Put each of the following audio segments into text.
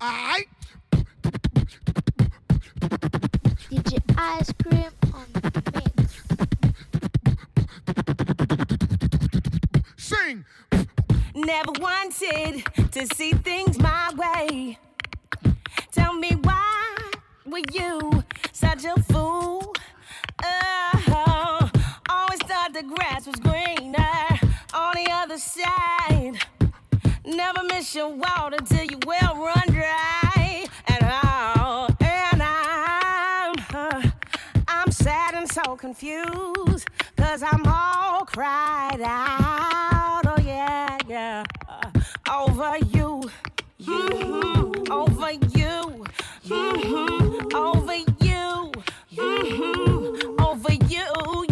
I. DJ Ice Cream on the mix. Sing! Never wanted to see things my way. Tell me why were you such a fool? Oh, always thought the grass was greener on the other side. Never miss your water till you well run dry. And oh, and I'm, uh, I'm sad and so confused, cause I'm all cried out. Oh, yeah, yeah. Uh, over you, you, mm-hmm. over you, mm-hmm. over you, mm-hmm. over you.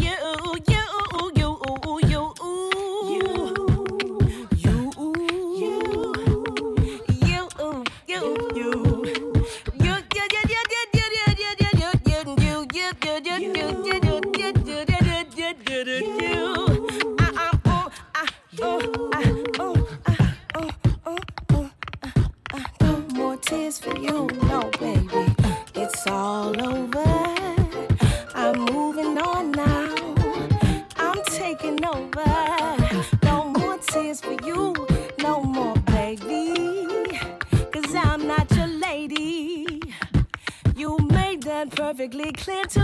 perfectly clear to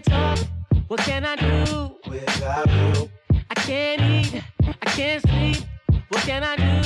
can't talk, what can I do? Without you, I can't eat, I can't sleep, what can I do?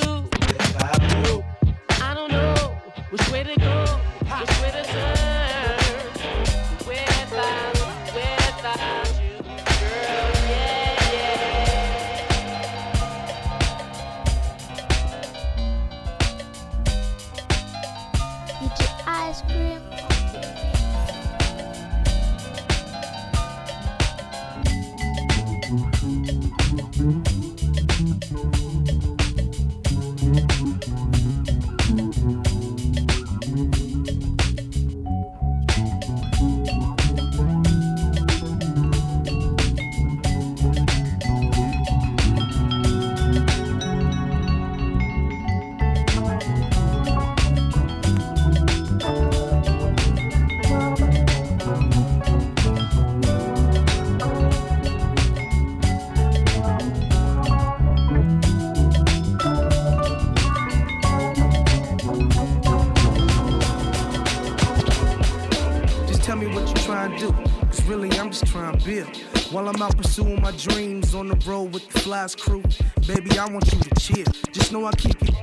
On the road with the flies crew. Baby, I want you to cheer. Just know I keep you.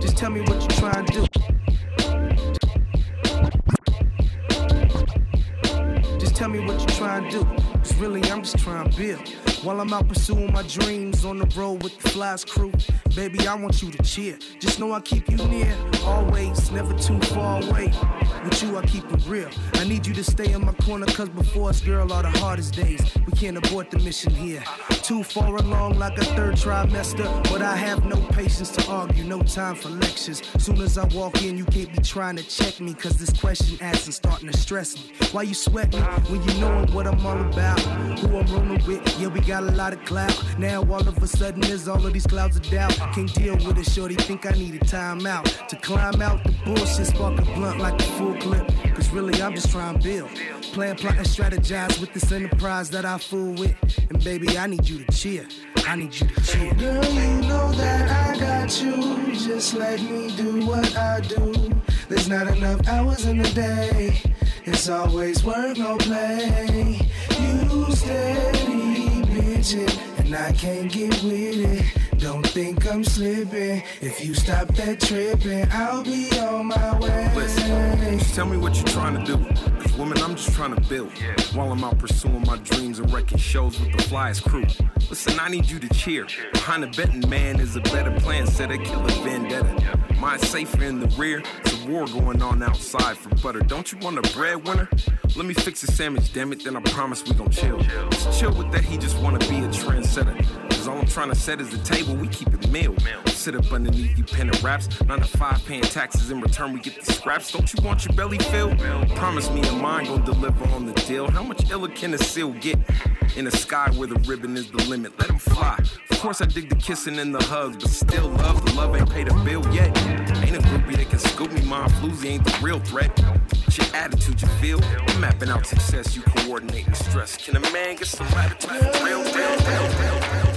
Just tell me what you're trying to do. Just tell me what you're trying to do. Cause really, I'm just trying to build. While I'm out pursuing my dreams on the road with the flies crew. Baby, I want you to cheer. Just know I keep you near, always, never too far away. With you, I keep it real. I need you to stay in my corner, cause before us, girl, are the hardest days. Can't abort the mission here. Too far along, like a third trimester. But I have no patience to argue, no time for lectures. Soon as I walk in, you can't be trying to check me, cause this question asking starting to stress me. Why you sweat me when you knowin' what I'm all about? Who I'm rolling with, yeah, we got a lot of clout. Now all of a sudden, there's all of these clouds of doubt. Can't deal with it, shorty, think I need a timeout. To climb out the bullshit, spark a blunt like a full clip. Cause really, I'm just trying to build. Plan, plot, and strategize with this enterprise that I fool with. And baby, I need you to cheer. I need you to cheer. Girl, you know that I got you. Just let me do what I do. There's not enough hours in the day. It's always work, no play. You steady bitchin', and I can't get with it. Don't think I'm slipping. If you stop that tripping, I'll be on my way. Listen, tell me what you're trying to do. Cause woman, I'm just trying to build. While I'm out pursuing my dreams and wrecking shows with the flyest crew. Listen, I need you to cheer. Behind the betting man is a better plan. Said a killer vendetta. Mine safer in the rear. It's a war going on outside for butter. Don't you want a breadwinner? Let me fix the sandwich, damn it, then I promise we gon' chill. Just chill with that, he just wanna be a trendsetter. Cause all I'm trying to set is the table, we keep it meal. Sit up underneath you penning raps, nine to five paying taxes in return, we get the scraps. Don't you want your belly filled? Promise me your mind gon' deliver on the deal. How much iller can a seal get? In a sky where the ribbon is the limit, let him fly. Of course, I dig the kissing and the hugs, but still love, the love ain't paid a bill yet. Ain't a groupie that can scoop me, my floozy ain't the real threat. It's your attitude you feel, I'm mapping out success, you coordinating stress. Can a man get some attitude real, real, real, real, real?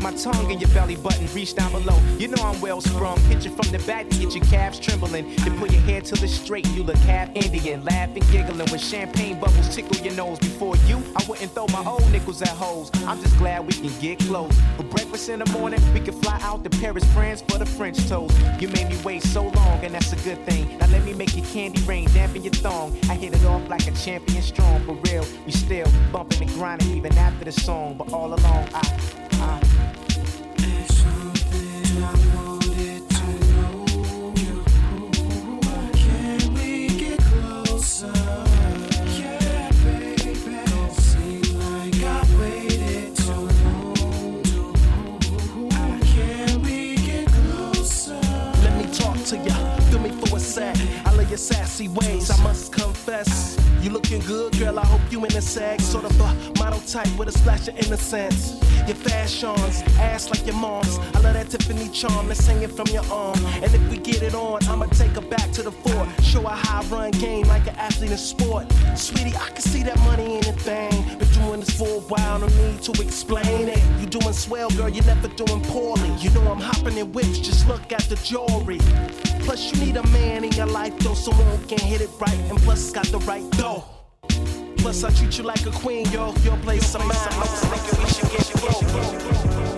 My tongue in your belly button, reach down below. You know I'm well sprung. Hit you from the back to get your calves trembling. Then pull your hair till it's straight, you look half Indian. Laughing, giggling when champagne bubbles tickle your nose. Before you, I wouldn't throw my old nickels at hoes. I'm just glad we can get close. For breakfast in the morning, we can fly out to Paris, France for the French toast. You made me wait so long, and that's a good thing. Now let me make your candy rain, dampen your thong. I hit it off like a champion strong, for real. We still bumping and grinding even after the song, but all along I, ways, I must confess. You looking good, girl. I hope you in a sag, sort of a model type with a splash of innocence. Your fashions, ass like your mom's. I love that Tiffany charm that's hanging from your arm. And if we get it on, I'ma take her back to the fort. Show her how I run game like an athlete in sport. Sweetie, I can see that money in a thing. Been doing this for a while, no need to explain it. You doing swell, girl, you're never doing poorly. You know I'm hopping in whips, just look at the jewelry. Plus, you need a man in your life, though, someone can hit it right, and plus got the right dough. Plus, I treat you like a queen, yo. Your place, I'm mine. I was thinking we should get broke.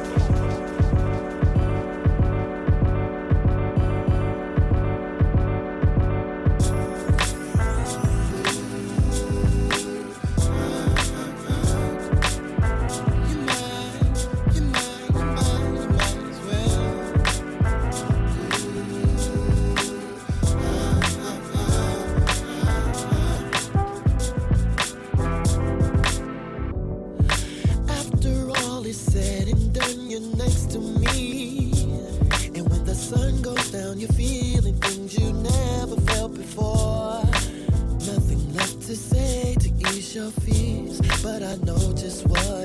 Your but I know just what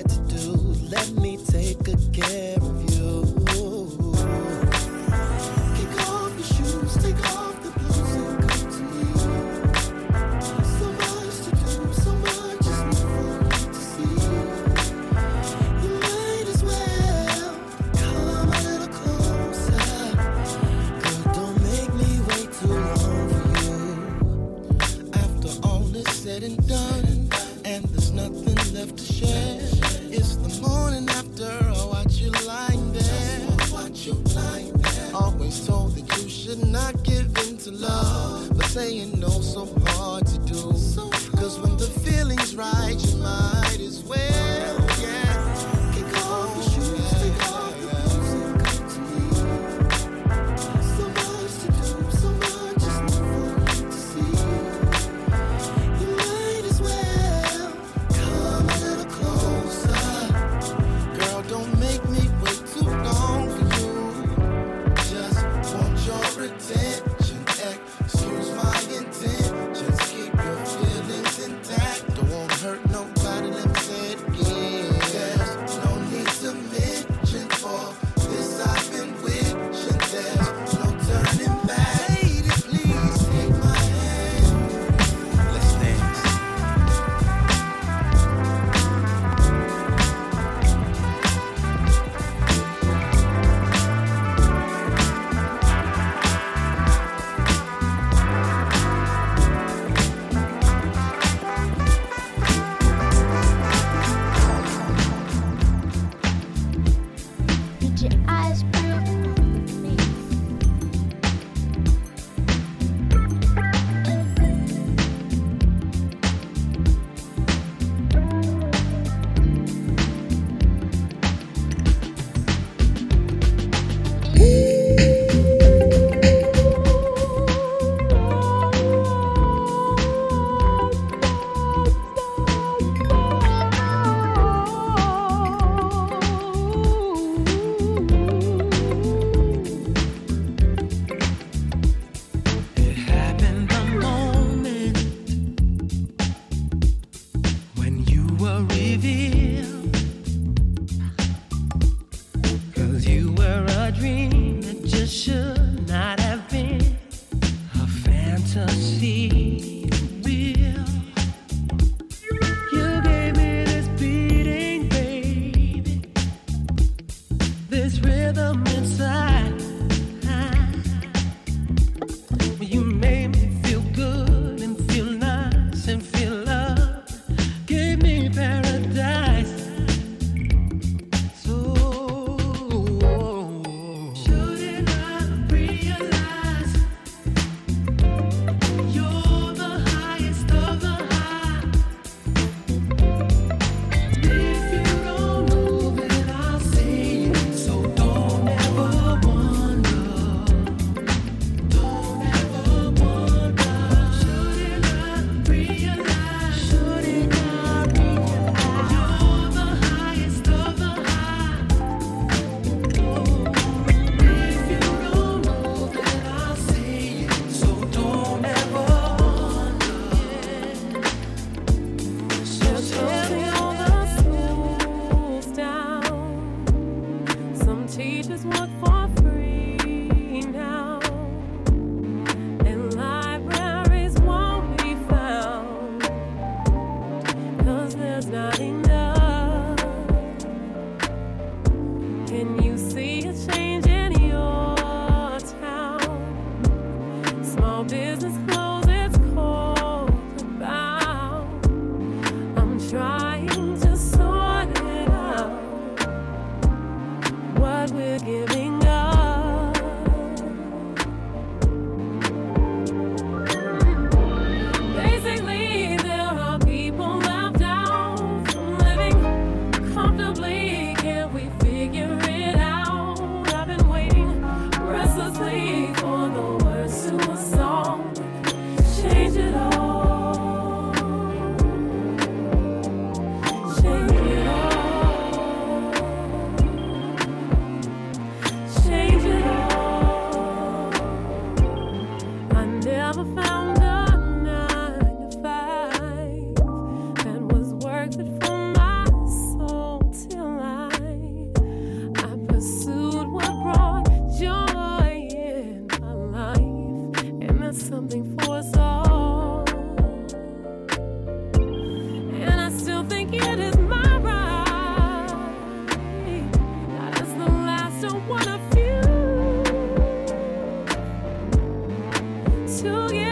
to get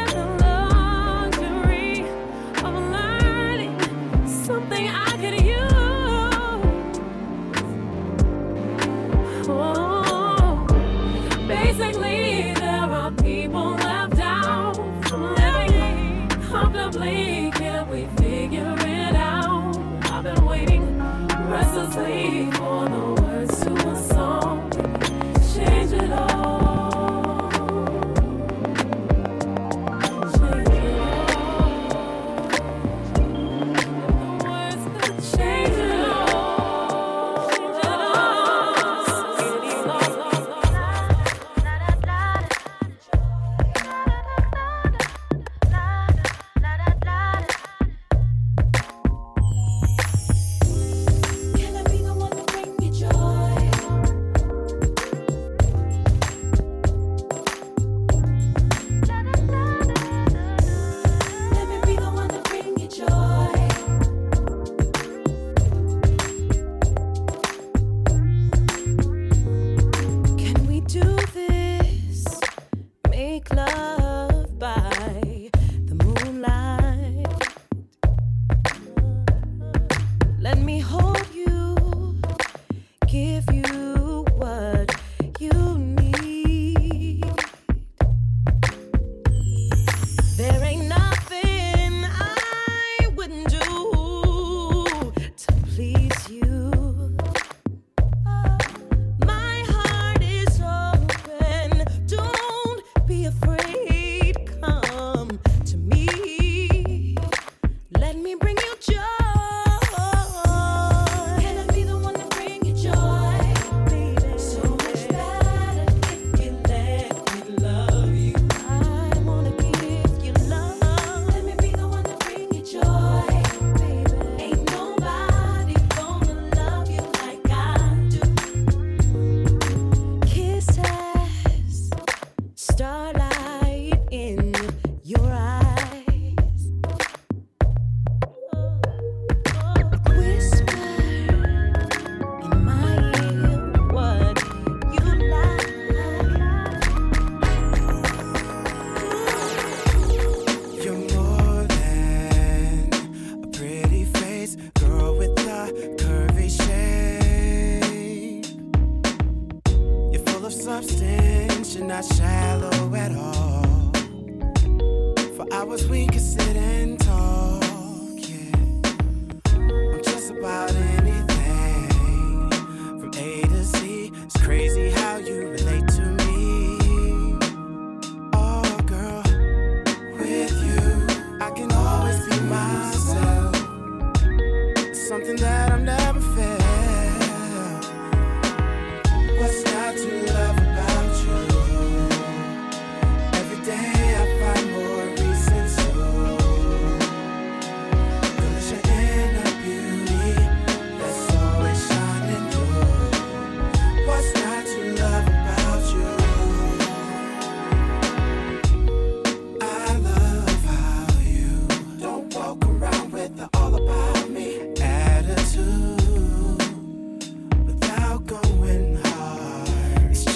future.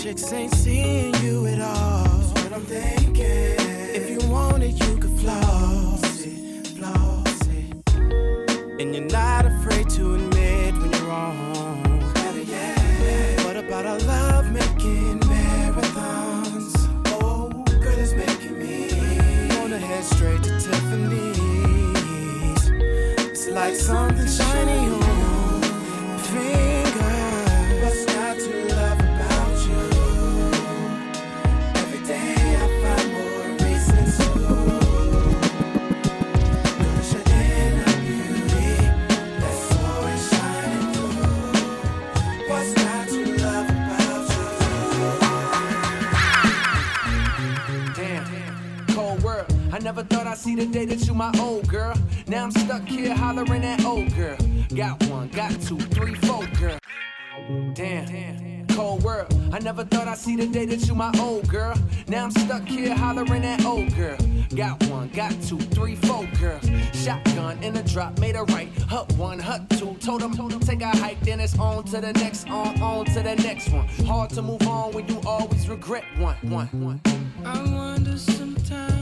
projects ain't seeing you at all. That's what I'm thinking. If you want it, you could floss it, floss it. And you're not afraid to admit when you're wrong. Better what about our love making marathons? Oh, girl, it's making me wanna head straight to Tiffany's. It's like something shiny. Never thought I'd see the day that you my old girl. Now I'm stuck here hollering at old girl. Got one, got two, three, four, girl. Damn. Cold world. I never thought I'd see the day that you my old girl. Now I'm stuck here hollering at old girl. Got one, got two, three, four girl. Shotgun in a drop, made a right. Hut one, hut two. Told them, told them, take a hike. Then it's on to the next, on, on to the next one. Hard to move on when you always regret one, one, one. I wonder sometimes.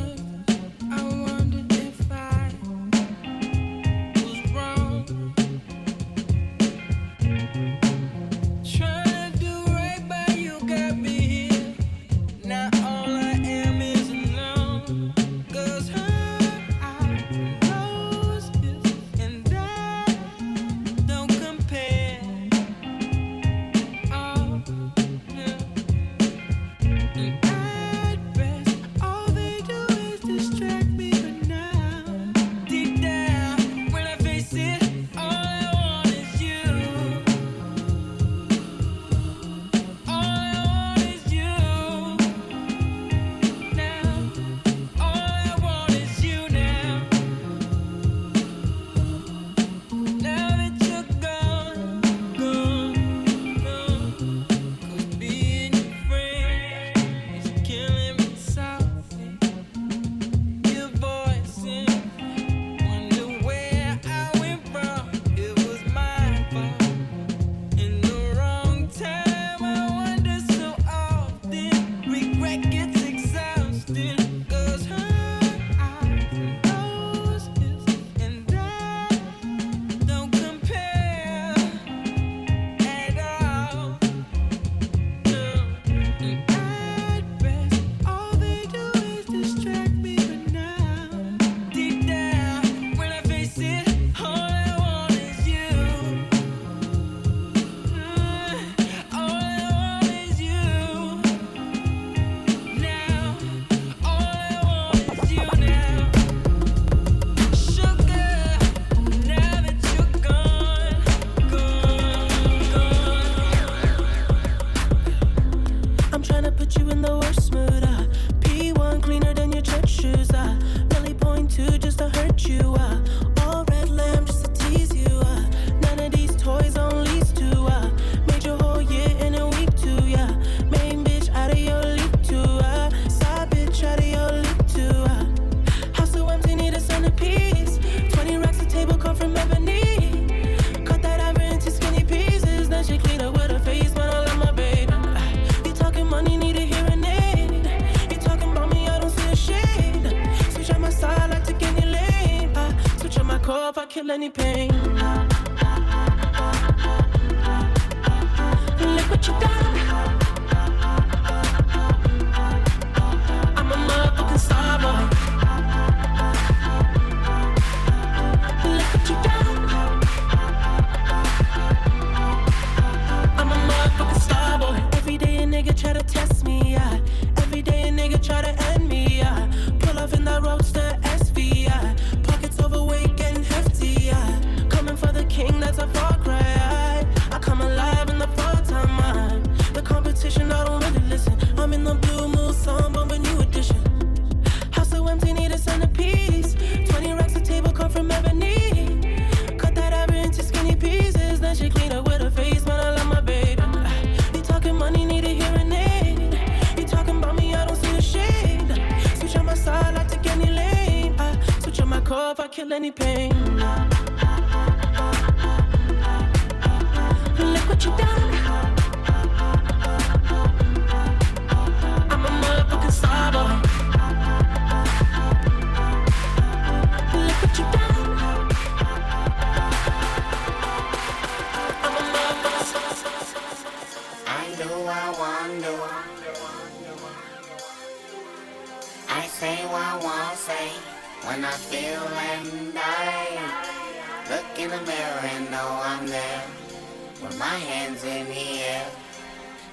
My hands in the air.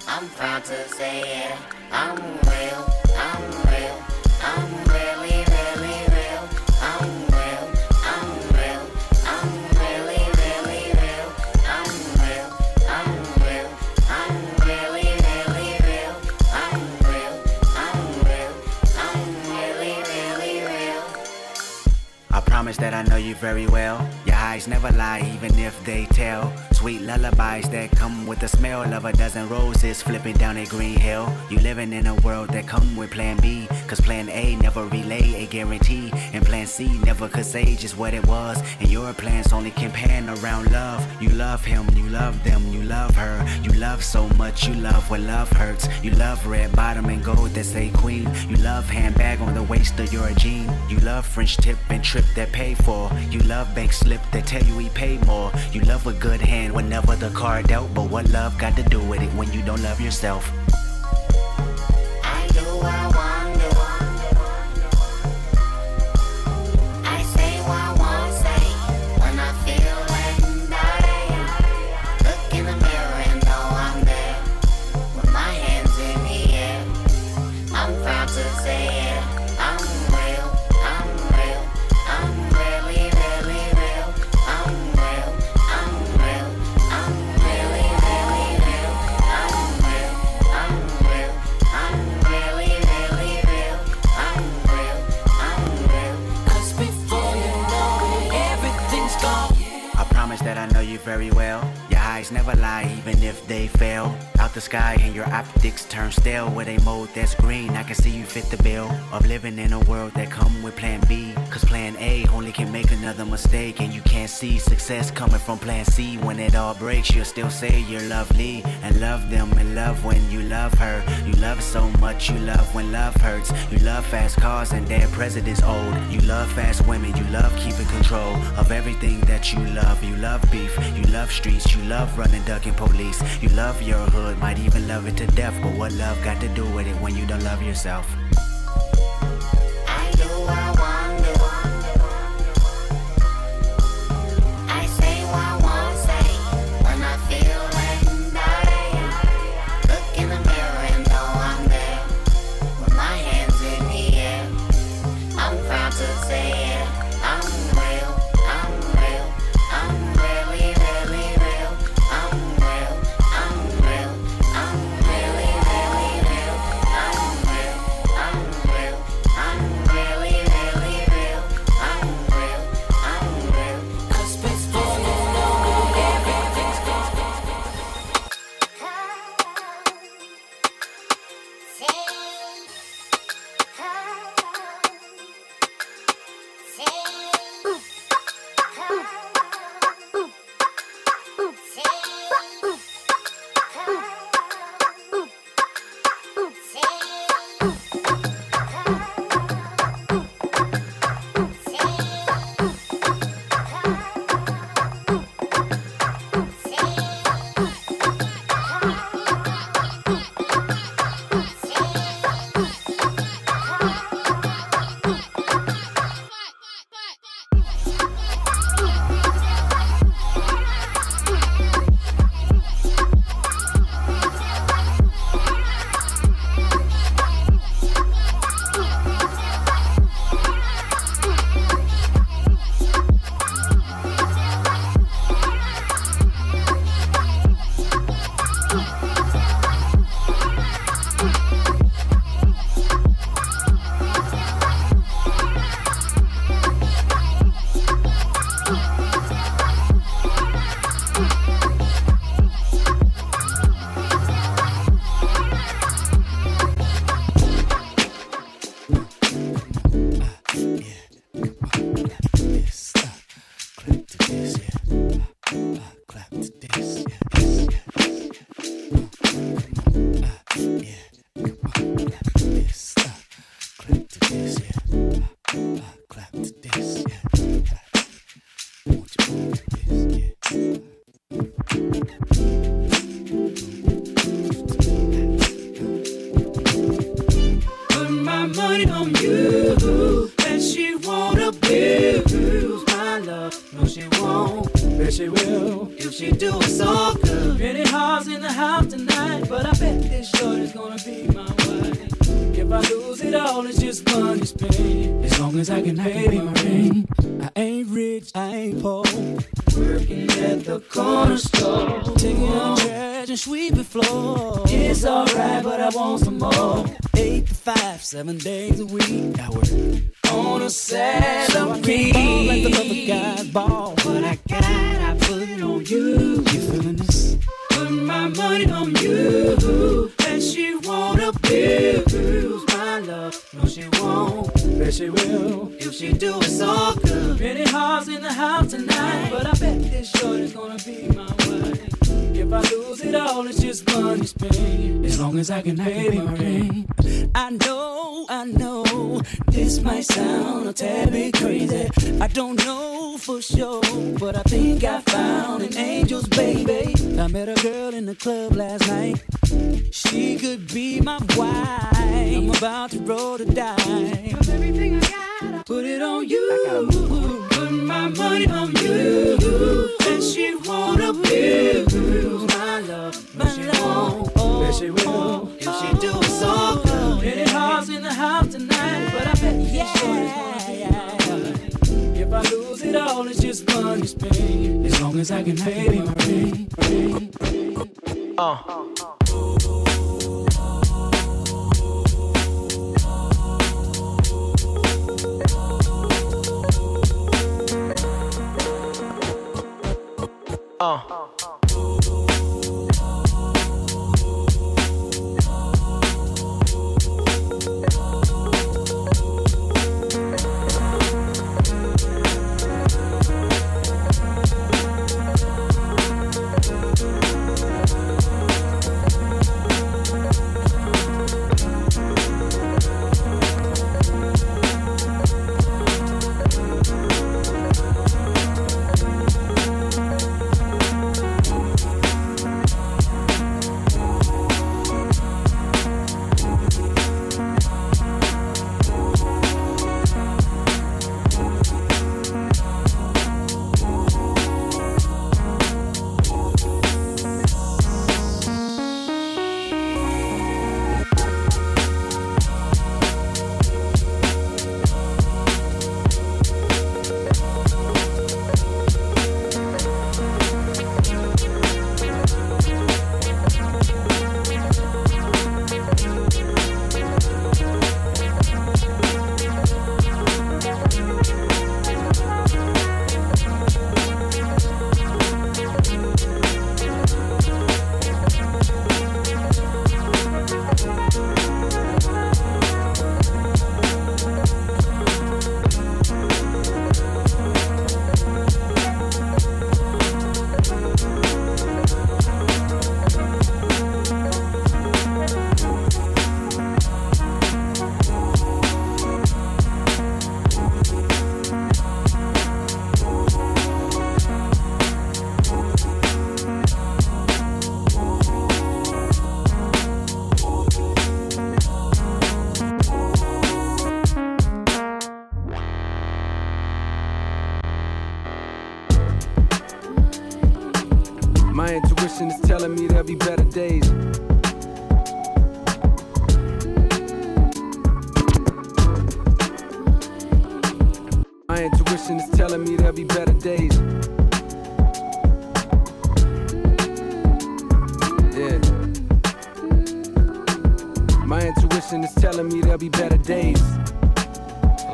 I'm proud to say it. I'm real. I'm real. I'm really, really real. I'm real. I'm real. I'm really, really real. I'm real. I'm real. I'm really, really real. I'm real. I'm real. I'm really, really real. I promise that I know you very well. Your eyes never lie, even if they tell. Sweet lullabies that come with the smell of a dozen roses flipping down a green hill. You living in a world that come with plan B. Cause plan A never relay a guarantee. And plan C never could say just what it was. And your plans only can pan around love. You love him, you love them, you love her. You love so much, you love when love hurts. You love red bottom and gold that say queen. You love handbag on the waist of your jean. You love French tip and trip that pay for. You love bank slip that tell you he paid more. You love a good hand whenever the card dealt. But what love got to do with it when you don't love yourself? Very well. Your eyes never lie, even if they fail. The sky and your optics turn stale with a mode that's green. I can see you fit the bill of living in a world that come with plan B. Cause plan A only can make another mistake. And you can't see success coming from plan C. When it all breaks, you'll still say you're lovely and love them and love when you love her. You love so much, you love when love hurts. You love fast cars and dead presidents old. You love fast women, you love keeping control of everything that you love. You love beef, you love streets, you love running, ducking police. You love your hood, might even love it to death. But what love got to do with it when you don't love yourself? You. You feeling this? Put my money on you. And she won't abuse my love. No, she won't. Bet she will. If she do it so good. Many hearts in the house tonight. But I bet this shorty's gonna be my wife. If I lose it all, it's just money's pain. As long as I can pay my rent. I know, I know, this might sound a tad bit crazy. I don't know for sure, but I think I found an angel's baby. I met a girl in the club last night. She could be my wife. I'm about to roll the dice. Everything I got, I put it on you. Put my money on you. And she won't abuse my love. But she won't. Bet she will. If she do it so good. Many hearts in the house tonight. But I bet yeah, yeah, yeah. If I lose it all, it's just money's pain. As long as I can pay my rent. Uh. Uh.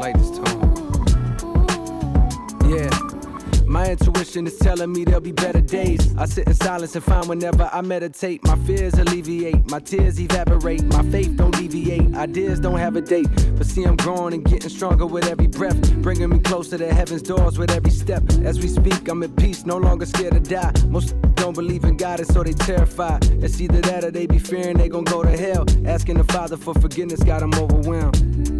Like this tone. Yeah. My intuition is telling me there'll be better days. I sit in silence and find whenever I meditate, my fears alleviate, my tears evaporate, my faith don't deviate, ideas don't have a date. But see, I'm growing and getting stronger with every breath, bringing me closer to heaven's doors with every step. As we speak, I'm at peace, no longer scared to die. Most don't believe in God, and so they terrified. It's either that or they be fearing they gon' go to hell. Asking the Father for forgiveness got them overwhelmed.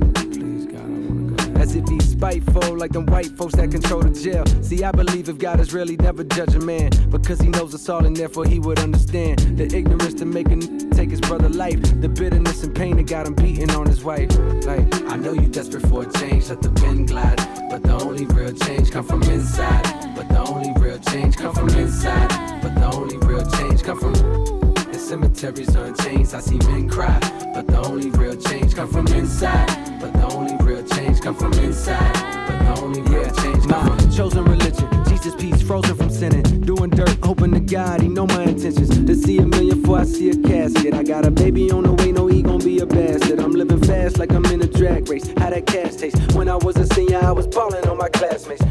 If he's spiteful, like them white folks that control the jail. See, I believe if God is really never judge a man, because he knows us all and therefore he would understand the ignorance to make n- take his brother life, the bitterness and pain that got him beating on his wife. Like, I know you desperate for a change, let the wind glide, but the only real change come from inside. But the only real change come from inside. But the only real change come from. Cemeteries are chains. I see men cry, but the only real change come from inside. But the only real change come from inside. But the only real change come My from chosen religion, Jesus peace, frozen from sinning. Doing dirt, hoping to God he know my intentions. To see a million before I see a casket. I got a baby on the way, no he gon' be a bastard. I'm living fast like I'm in a drag race. How that cash taste? When I was a senior, I was ballin' on my classmates.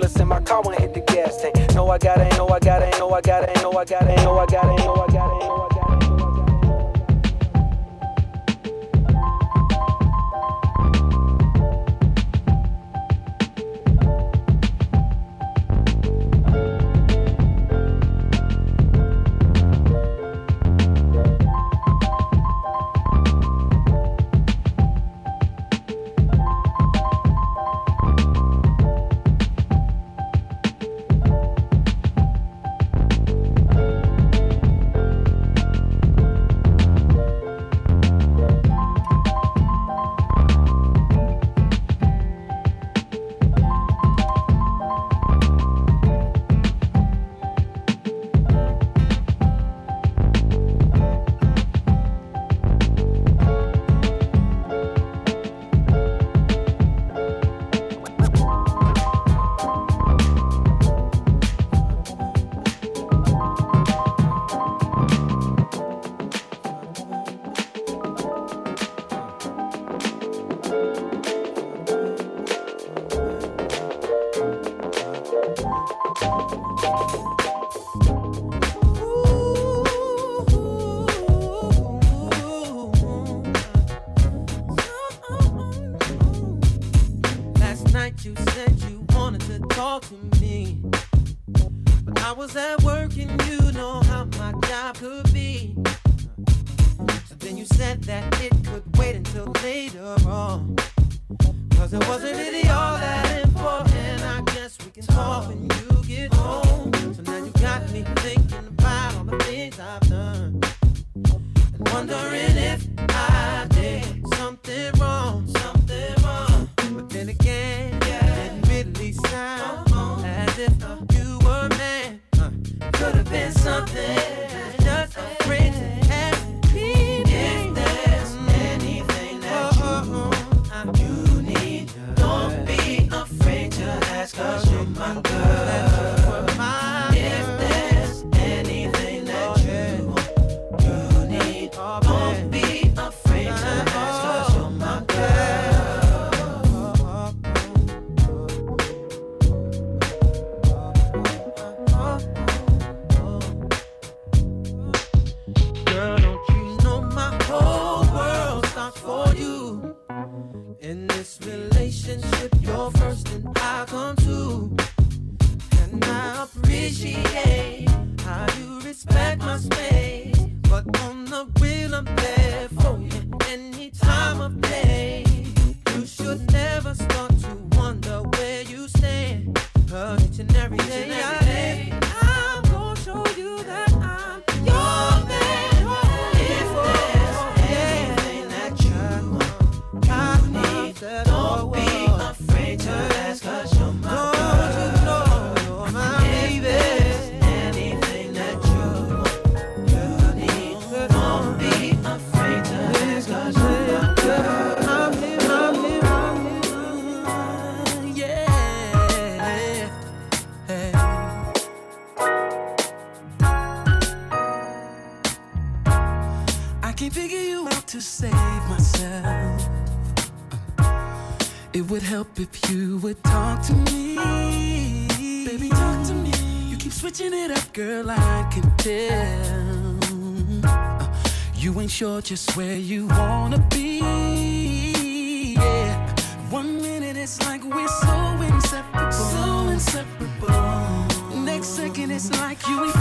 Put in my car when hit the gas tank. No, I got it, no, I got it, no, I got it, no, I got it, no, I got it, no, I got it, no, I got it. Would help if you would talk to me. Baby, talk to me. You keep switching it up, girl, I can tell. Uh, you ain't sure just where you wanna be. Yeah. One minute it's like we're so inseparable. So inseparable. Next second it's like you ain't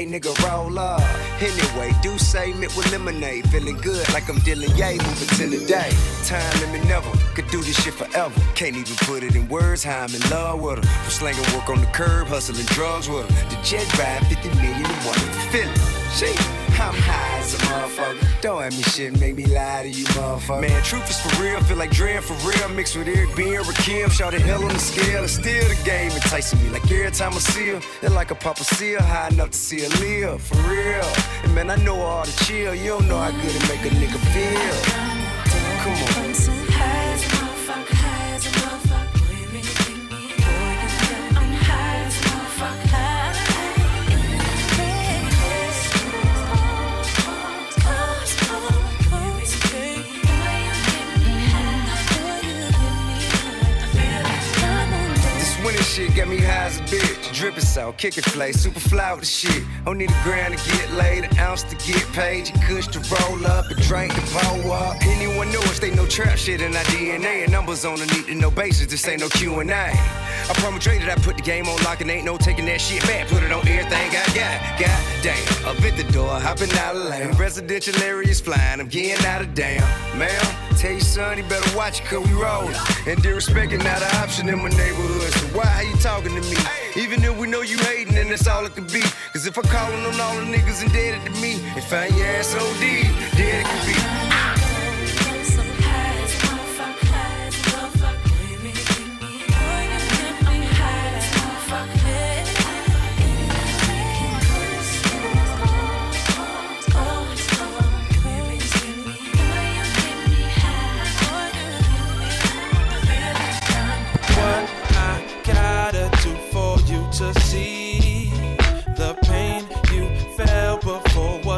Hey nigga, roll up. Anyway, do say mint with lemonade. Feeling good like I'm dealing yay, moving to the day. Time limit never. Could do this shit forever. Can't even put it in words how I'm in love with her. From slanging work on the curb, hustling drugs with her. The jet ride fifty million 50 million and one. Feel it. I'm high as a motherfucker. Don't have me shit, make me lie to you, motherfucker. Man, truth is for real, feel like Dre for real. Mixed with Eric B and Rakim, shout the hell on the scale. It's still the game enticing me. Like every time I see her, it's like a papa seal, high enough to see her live, for real. And man, I know all the chill. You don't know how good it make a nigga feel. Shit got me high as a bitch. Drippin' salt, kickin' flay, super fly with the shit. Don't need a grand to get laid, an ounce to get paid. You kush to roll up, and drink to blow up. Anyone know us, they know trap shit in our DNA. And numbers on the need to know basis, this ain't no Q&A. I promise Dre that I put the game on lock and ain't no taking that shit back. Put it on everything I got. God damn, up at the door, hopping out of lane. Residential areas flying, I'm getting out of damn. Ma'am, tell your son he better watch it cause we rollin'. And disrespecting not an option in my neighborhood. So why you talking to me? Even if we know you hating, and that's all it could be. Cause if I'm calling on all the niggas indebted to me, and find your ass OD, dead it could be.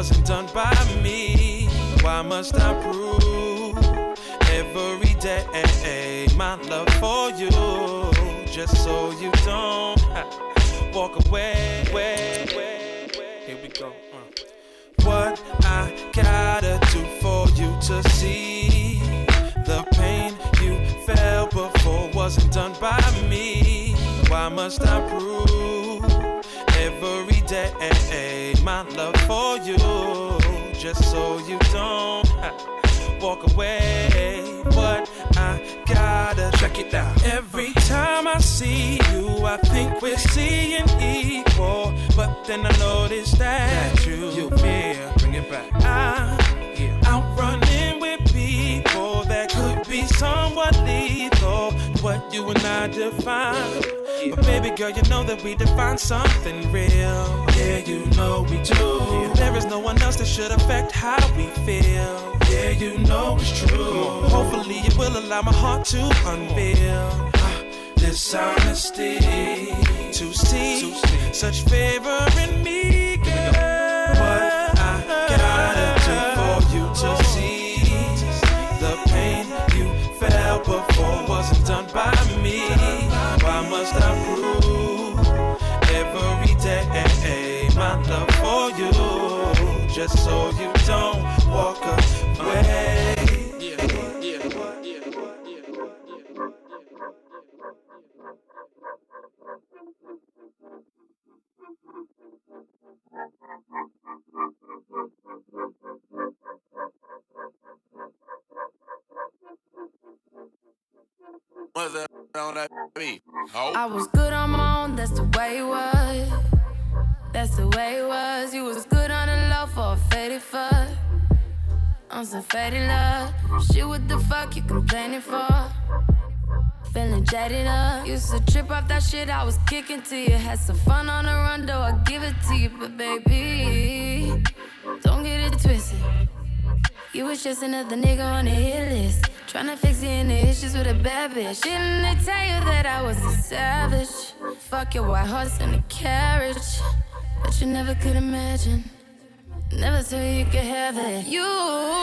Wasn't done by me. Why must I prove every day my love for you just so you don't walk away? Here we go. uh. What I gotta do for you to see the pain you felt before wasn't done by me. Why must I prove walk away? What I gotta check it out. Every time I see you, I think we're seeing equal, but then I notice that you and I define. But baby girl, you know that we define something real. Yeah, you know we do. There is no one else that should affect how we feel. Yeah, you know it's true. Hopefully, it will allow my heart to unveil ah, this honesty to see such favor in me, just so you don't walk away? What's that on that beat? I was good on my own, that's the way it was. That's the way it was. You was good on the low for a faded fuck. On some faded love. Shit, what the fuck you complaining for? Feeling jaded up. Used to trip off that shit I was kicking to you. Had some fun on the run, though I give it to you. But baby, don't get it twisted. You was just another nigga on the hit list. Tryna fix any issues with a bad bitch. Didn't they tell you that I was a savage? Fuck your white horse and a carriage. But you never could imagine. Never thought you could have it. You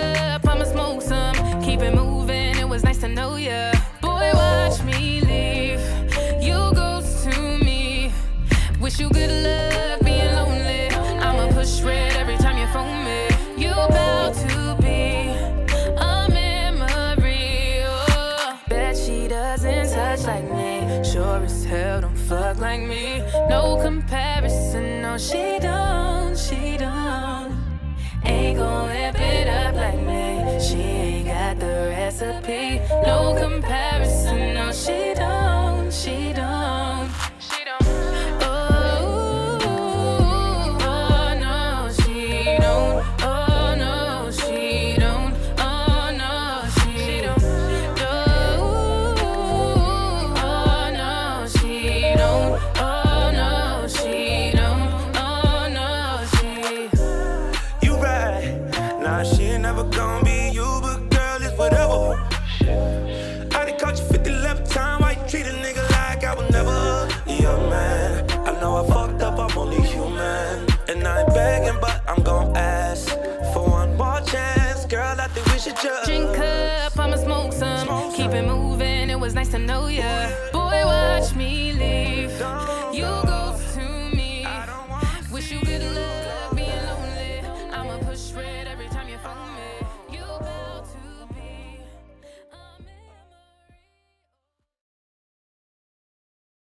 down, she down, she down. Ain't gon' amp it up like me. She ain't got the recipe. No comparison.